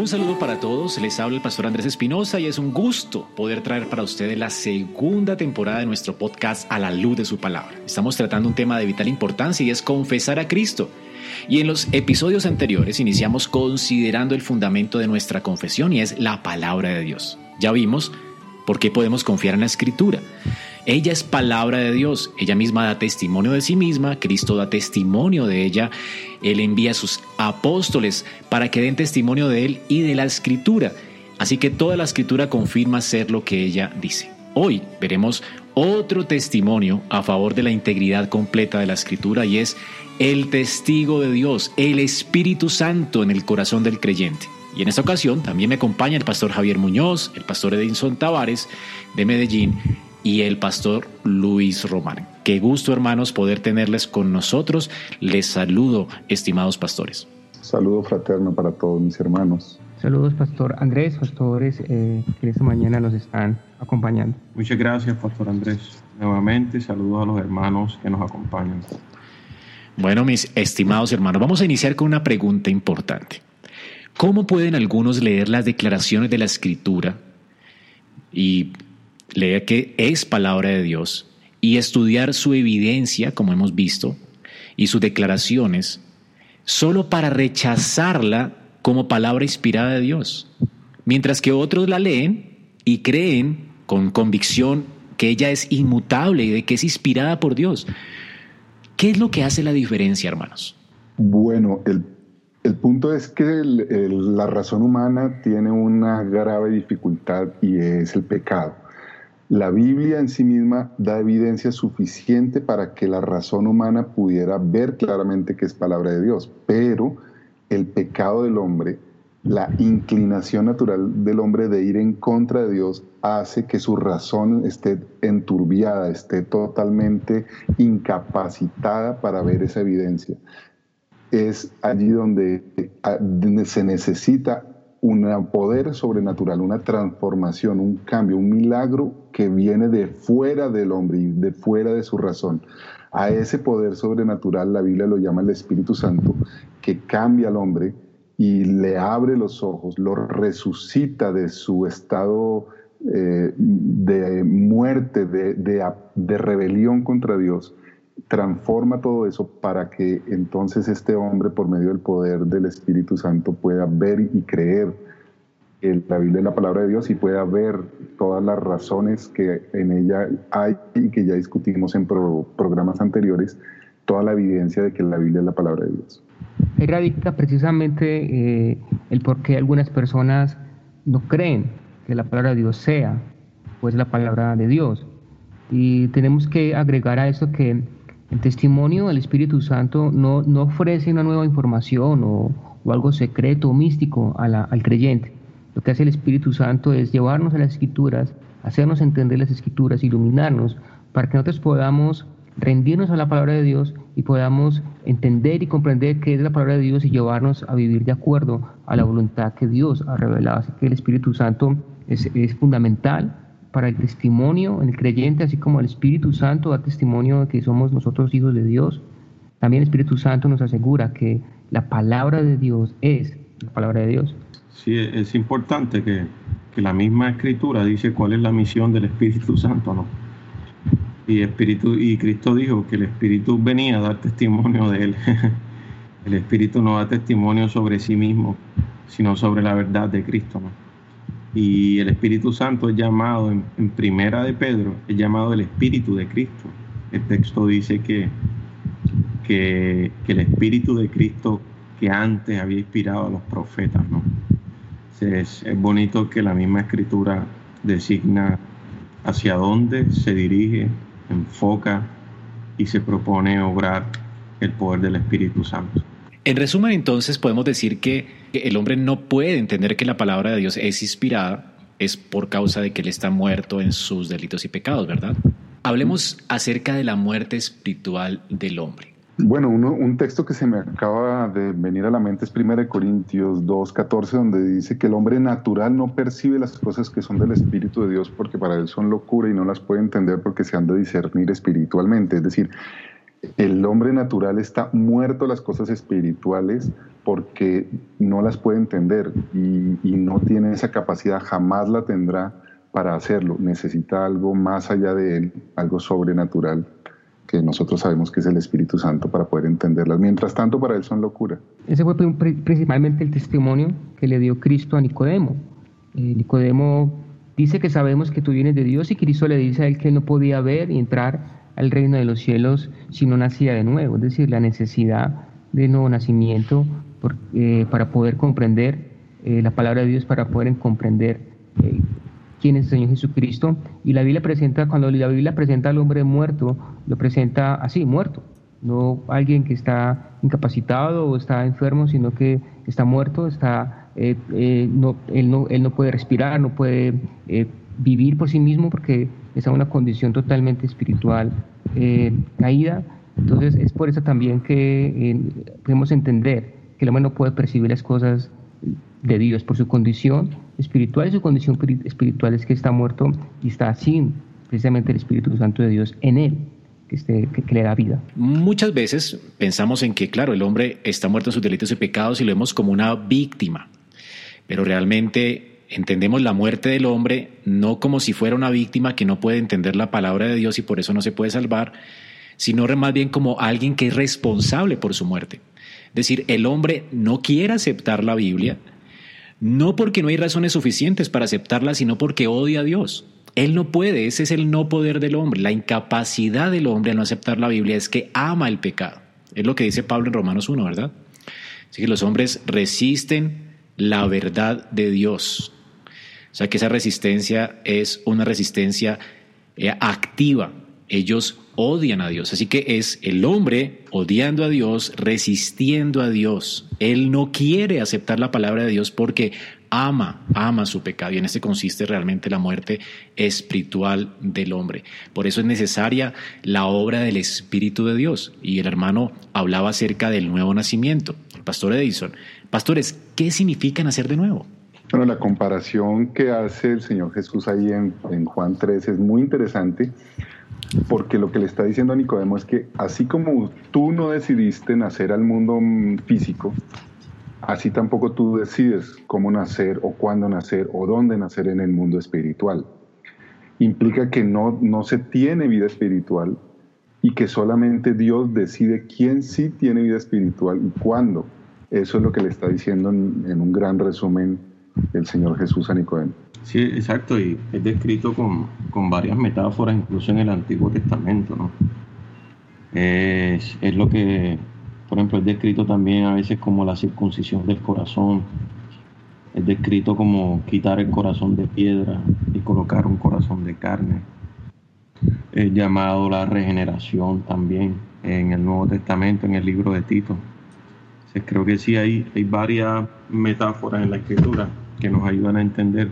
Un saludo para todos, les habla el pastor Andrés Espinosa y es un gusto poder traer para ustedes la segunda temporada de nuestro podcast A la luz de su palabra. Estamos tratando un tema de vital importancia y es confesar a Cristo. Y en los episodios anteriores iniciamos considerando el fundamento de nuestra confesión y es la palabra de Dios. Ya vimos por qué podemos confiar en la escritura. Ella es palabra de Dios, ella misma da testimonio de sí misma, Cristo da testimonio de ella, Él envía a sus apóstoles para que den testimonio de Él y de la escritura. Así que toda la escritura confirma ser lo que ella dice. Hoy veremos otro testimonio a favor de la integridad completa de la escritura y es el testigo de Dios, el Espíritu Santo en el corazón del creyente. Y en esta ocasión también me acompaña el pastor Javier Muñoz, el pastor Edinson Tavares de Medellín y el pastor Luis Román. Qué gusto, hermanos, poder tenerles con nosotros. Les saludo, estimados pastores. Saludo fraterno para todos mis hermanos. Saludos, Pastor Andrés, pastores eh, que esta mañana nos están acompañando. Muchas gracias, Pastor Andrés. Nuevamente, saludos a los hermanos que nos acompañan. Bueno, mis estimados hermanos, vamos a iniciar con una pregunta importante. ¿Cómo pueden algunos leer las declaraciones de la Escritura y leer que es palabra de Dios y estudiar su evidencia, como hemos visto, y sus declaraciones, solo para rechazarla como palabra inspirada de Dios, mientras que otros la leen y creen con convicción que ella es inmutable y de que es inspirada por Dios. ¿Qué es lo que hace la diferencia, hermanos? Bueno, el, punto es que la razón humana tiene una grave dificultad y es el pecado. La Biblia en sí misma da evidencia suficiente para que la razón humana pudiera ver claramente que es palabra de Dios, pero el pecado del hombre, la inclinación natural del hombre de ir en contra de Dios hace que su razón esté enturbiada, esté totalmente incapacitada para ver esa evidencia. Es allí donde se necesita un poder sobrenatural, una transformación, un cambio, un milagro que viene de fuera del hombre y de fuera de su razón. A ese poder sobrenatural la Biblia lo llama el Espíritu Santo, que cambia al hombre y le abre los ojos, lo resucita de su estado eh, de muerte, de, de rebelión contra Dios transforma todo eso para que entonces este hombre, por medio del poder del Espíritu Santo, pueda ver y creer en la Biblia es la palabra de Dios y pueda ver todas las razones que en ella hay y que ya discutimos en programas anteriores, toda la evidencia de que la Biblia es la palabra de Dios. Ahí radica precisamente eh, el por qué algunas personas no creen que la palabra de Dios sea, pues la palabra de Dios. Y tenemos que agregar a eso que el testimonio del Espíritu Santo no, no ofrece una nueva información o, algo secreto o místico al creyente. Lo que hace el Espíritu Santo es llevarnos a las escrituras, hacernos entender las escrituras, iluminarnos, para que nosotros podamos rendirnos a la palabra de Dios y podamos entender y comprender qué es la palabra de Dios y llevarnos a vivir de acuerdo a la voluntad que Dios ha revelado. Así que el Espíritu Santo es, es fundamental para el testimonio el creyente, así como el Espíritu Santo da testimonio de que somos nosotros hijos de Dios. También el Espíritu Santo nos asegura que la palabra de Dios es la palabra de Dios. Sí, es importante que, que la misma escritura dice cuál es la misión del Espíritu Santo, ¿no? Y, Espíritu, y Cristo dijo que el Espíritu venía a dar testimonio de Él. el Espíritu no da testimonio sobre sí mismo, sino sobre la verdad de Cristo. ¿no? Y el Espíritu Santo es llamado, en, primera de Pedro, es llamado el Espíritu de Cristo. El texto dice que, que, el Espíritu de Cristo que antes había inspirado a los profetas, ¿no? Es, es bonito que la misma escritura designa hacia dónde se dirige, enfoca y se propone obrar el poder del Espíritu Santo. En resumen, entonces podemos decir que el hombre no puede entender que la palabra de Dios es inspirada, es por causa de que él está muerto en sus delitos y pecados, ¿verdad? Hablemos acerca de la muerte espiritual del hombre. Bueno, un texto que se me acaba de venir a la mente es 1 Corintios 2.14, donde dice que el hombre natural no percibe las cosas que son del Espíritu de Dios porque para él son locura y no las puede entender porque se han de discernir espiritualmente. Es decir, el hombre natural está muerto las cosas espirituales porque no las puede entender y, y no tiene esa capacidad, jamás la tendrá para hacerlo. Necesita algo más allá de él, algo sobrenatural que nosotros sabemos que es el Espíritu Santo para poder entenderlas. Mientras tanto, para él son locura. Ese fue principalmente el testimonio que le dio Cristo a Nicodemo. Eh, Nicodemo dice que sabemos que tú vienes de Dios y Cristo le dice a él que no podía ver y entrar al reino de los cielos si no nacía de nuevo, es decir, la necesidad de nuevo nacimiento eh, para poder comprender eh, la palabra de Dios, para poder comprender quién es el Señor Jesucristo. Y la Biblia presenta, cuando la Biblia presenta al hombre muerto, lo presenta así, muerto. No alguien que está incapacitado o está enfermo, sino que está muerto, está, eh, eh, no, él, no, él no puede respirar, no puede eh, vivir por sí mismo porque está en una condición totalmente espiritual caída. Entonces es por eso también que podemos entender que el hombre no puede percibir las cosas de Dios por su condición espiritual y su condición espiritual es que está muerto y está sin precisamente el Espíritu Santo de Dios en él. Que, le da vida. Muchas veces pensamos en que, claro, el hombre está muerto en sus delitos y pecados y lo vemos como una víctima, pero realmente entendemos la muerte del hombre no como si fuera una víctima que no puede entender la palabra de Dios y por eso no se puede salvar, sino más bien como alguien que es responsable por su muerte. Es decir, el hombre no quiere aceptar la Biblia, no porque no hay razones suficientes para aceptarla, sino porque odia a Dios. Él no puede, ese es el no poder del hombre. La incapacidad del hombre al no aceptar la Biblia es que ama el pecado. Es lo que dice Pablo en Romanos 1, ¿verdad? Así que los hombres resisten la verdad de Dios. O sea que esa resistencia es una resistencia eh, activa. Ellos odian a Dios. Así que es el hombre odiando a Dios, resistiendo a Dios. Él no quiere aceptar la palabra de Dios porque ama, ama su pecado. Y en este consiste realmente la muerte espiritual del hombre. Por eso es necesaria la obra del Espíritu de Dios. Y el hermano hablaba acerca del nuevo nacimiento. El pastor Edison. Pastores, ¿qué significa nacer de nuevo? Bueno, la comparación que hace el Señor Jesús ahí en, en Juan 3 es muy interesante porque lo que le está diciendo a Nicodemo es que así como tú no decidiste nacer al mundo físico, así tampoco tú decides cómo nacer o cuándo nacer o dónde nacer en el mundo espiritual. Implica que no, no se tiene vida espiritual y que solamente Dios decide quién sí tiene vida espiritual y cuándo. Eso es lo que le está diciendo en, en un gran resumen el Señor Jesús a Nicodemo. Sí, exacto, y es descrito con, varias metáforas, incluso en el Antiguo Testamento, ¿no? Es, lo que, por ejemplo, es descrito también a veces como la circuncisión del corazón, es descrito como quitar el corazón de piedra y colocar un corazón de carne, es llamado la regeneración también en el Nuevo Testamento, en el libro de Tito. Creo que sí hay, hay varias metáforas en la escritura que nos ayudan a entender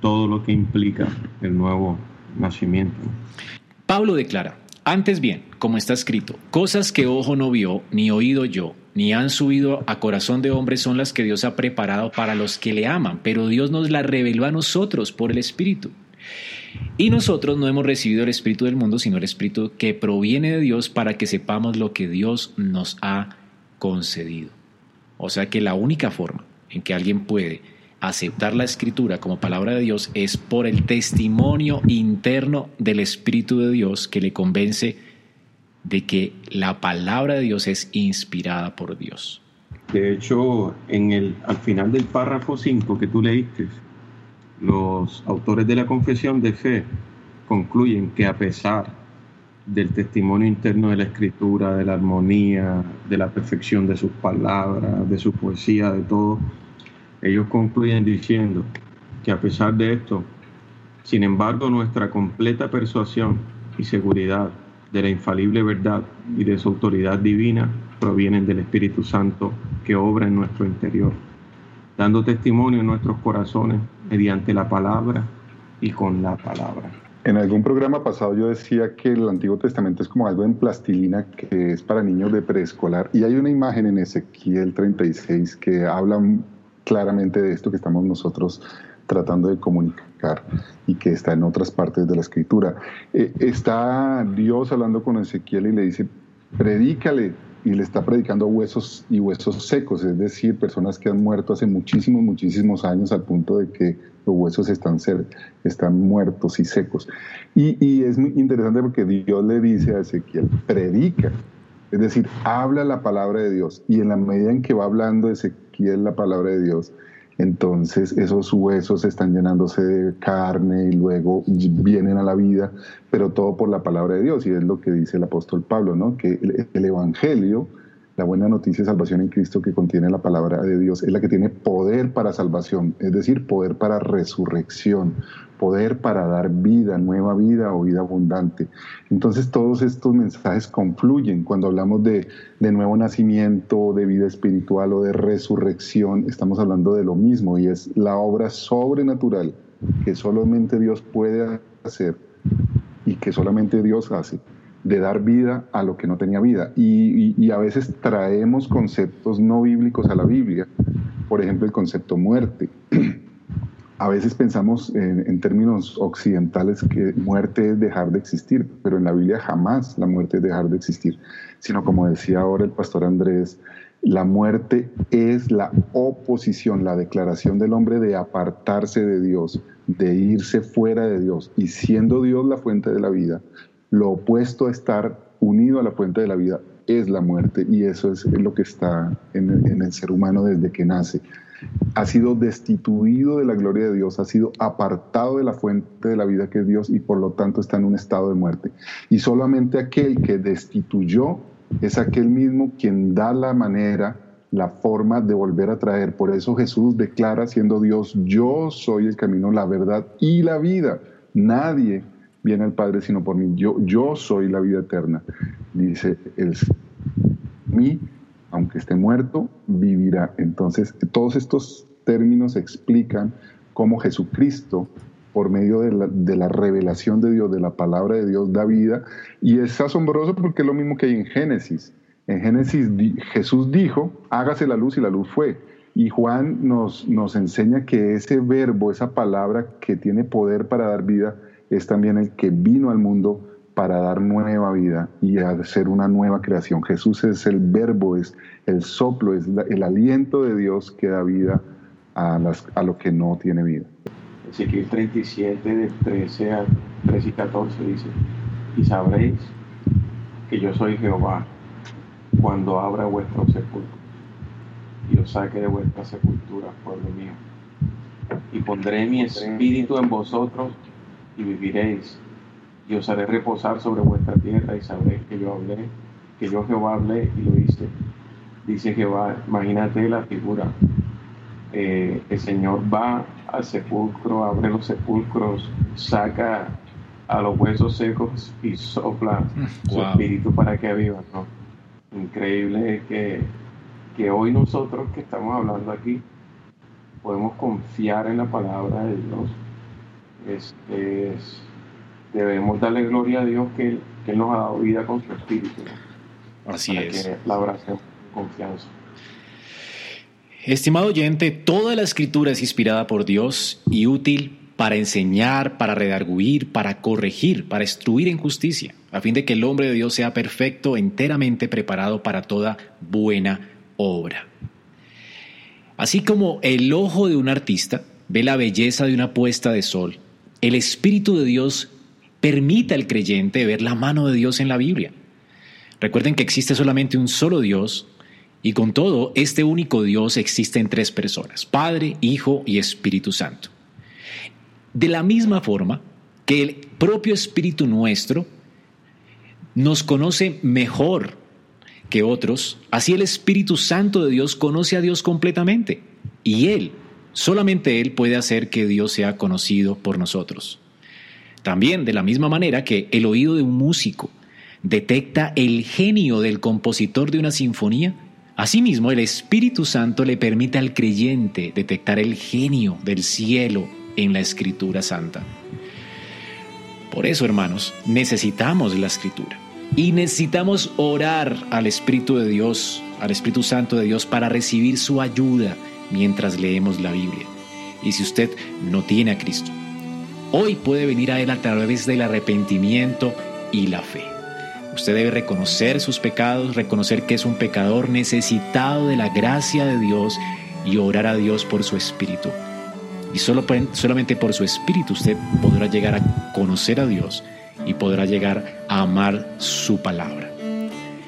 todo lo que implica el nuevo nacimiento. Pablo declara, antes bien, como está escrito, cosas que ojo no vio, ni oído yo, ni han subido a corazón de hombre son las que Dios ha preparado para los que le aman, pero Dios nos las reveló a nosotros por el Espíritu. Y nosotros no hemos recibido el Espíritu del mundo, sino el Espíritu que proviene de Dios para que sepamos lo que Dios nos ha concedido. O sea que la única forma en que alguien puede aceptar la escritura como palabra de Dios es por el testimonio interno del Espíritu de Dios que le convence de que la palabra de Dios es inspirada por Dios. De hecho, en el, al final del párrafo 5 que tú leíste, Los autores de la confesión de fe concluyen que a pesar del testimonio interno de la escritura, de la armonía, de la perfección de sus palabras, de su poesía, de todo, ellos concluyen diciendo que a pesar de esto, sin embargo, nuestra completa persuasión y seguridad de la infalible verdad y de su autoridad divina provienen del Espíritu Santo que obra en nuestro interior, dando testimonio en nuestros corazones mediante la palabra y con la palabra. En algún programa pasado yo decía que el Antiguo Testamento es como algo en plastilina que es para niños de preescolar y hay una imagen en Ezequiel 36 que habla claramente de esto que estamos nosotros tratando de comunicar y que está en otras partes de la escritura. Eh, está Dios hablando con Ezequiel y le dice, predícale, y le está predicando huesos y huesos secos, es decir, personas que han muerto hace muchísimos, muchísimos años al punto de que los huesos están, están muertos y secos. Y, y es muy interesante porque Dios le dice a Ezequiel, predica, es decir, habla la palabra de Dios y en la medida en que va hablando Ezequiel la palabra de Dios, entonces esos huesos están llenándose de carne y luego vienen a la vida, pero todo por la palabra de Dios. Y es lo que dice el apóstol Pablo, ¿no? que el, Evangelio, la buena noticia de salvación en Cristo que contiene la palabra de Dios, es la que tiene poder para salvación, es decir, poder para resurrección, poder para dar vida, nueva vida o vida abundante. Entonces todos estos mensajes confluyen cuando hablamos de, de, nuevo nacimiento, de vida espiritual o de resurrección, estamos hablando de lo mismo y es la obra sobrenatural que solamente Dios puede hacer y que solamente Dios hace de dar vida a lo que no tenía vida. Y, a veces traemos conceptos no bíblicos a la Biblia, por ejemplo el concepto muerte. a veces pensamos en, términos occidentales que muerte es dejar de existir, pero en la Biblia jamás la muerte es dejar de existir, sino como decía ahora el pastor Andrés, la muerte es la oposición, la declaración del hombre de apartarse de Dios, de irse fuera de Dios. Y siendo Dios la fuente de la vida, lo opuesto a estar unido a la fuente de la vida es la muerte. Y eso es lo que está en el ser humano desde que nace ha sido destituido de la gloria de Dios, ha sido apartado de la fuente de la vida que es Dios y por lo tanto está en un estado de muerte. Y solamente aquel que destituyó es aquel mismo quien da la manera, la forma de volver a traer. Por eso Jesús declara siendo Dios, yo soy el camino, la verdad y la vida. Nadie viene al Padre sino por mí. Yo, yo soy la vida eterna, dice el mí aunque esté muerto, vivirá. Entonces, todos estos términos explican cómo Jesucristo, por medio de la, revelación de Dios, de la palabra de Dios, da vida. Y es asombroso porque es lo mismo que hay en Génesis. En Génesis Jesús dijo, hágase la luz y la luz fue. Y Juan nos, nos enseña que ese verbo, esa palabra que tiene poder para dar vida, es también el que vino al mundo para dar nueva vida y hacer una nueva creación. Jesús es el verbo, es el soplo, es el aliento de Dios que da vida a, las, a lo que no tiene vida. Ezequiel 37, de 13 a 13 y 14 dice, y sabréis que yo soy Jehová cuando abra vuestro sepulcro y os saque de vuestra sepultura, pueblo mío. Y pondré mi espíritu en vosotros y viviréis y os haré reposar sobre vuestra tierra y sabréis que yo hablé, que yo Jehová hablé y lo hice. Dice Jehová, imagínate la figura. Eh, el Señor va al sepulcro, abre los sepulcros, saca a los huesos secos y sopla su espíritu para que vivan. ¿no? Increíble que, que hoy nosotros que estamos hablando aquí podemos confiar en la palabra de Dios. Es, es debemos darle gloria a Dios que Él, nos ha dado vida con su espíritu. Así es. Que la oración confianza. Estimado oyente, toda la escritura es inspirada por Dios y útil para enseñar, para redarguir, para corregir, para instruir en justicia, a fin de que el hombre de Dios sea perfecto, enteramente preparado para toda buena obra. Así como el ojo de un artista ve la belleza de una puesta de sol, el Espíritu de Dios permita al creyente ver la mano de Dios en la Biblia. Recuerden que existe solamente un solo Dios y con todo, este único Dios existe en tres personas, Padre, Hijo y Espíritu Santo. De la misma forma que el propio Espíritu nuestro nos conoce mejor que otros, así el Espíritu Santo de Dios conoce a Dios completamente. Y Él, solamente Él puede hacer que Dios sea conocido por nosotros. También de la misma manera que el oído de un músico detecta el genio del compositor de una sinfonía, asimismo el Espíritu Santo le permite al creyente detectar el genio del cielo en la Escritura Santa. Por eso, hermanos, necesitamos la Escritura y necesitamos orar al Espíritu de Dios, al Espíritu Santo de Dios para recibir su ayuda mientras leemos la Biblia. Y si usted no tiene a Cristo, hoy puede venir a Él a través del arrepentimiento y la fe. Usted debe reconocer sus pecados, reconocer que es un pecador necesitado de la gracia de Dios y orar a Dios por su Espíritu. Y solo, solamente por su Espíritu usted podrá llegar a conocer a Dios y podrá llegar a amar su palabra.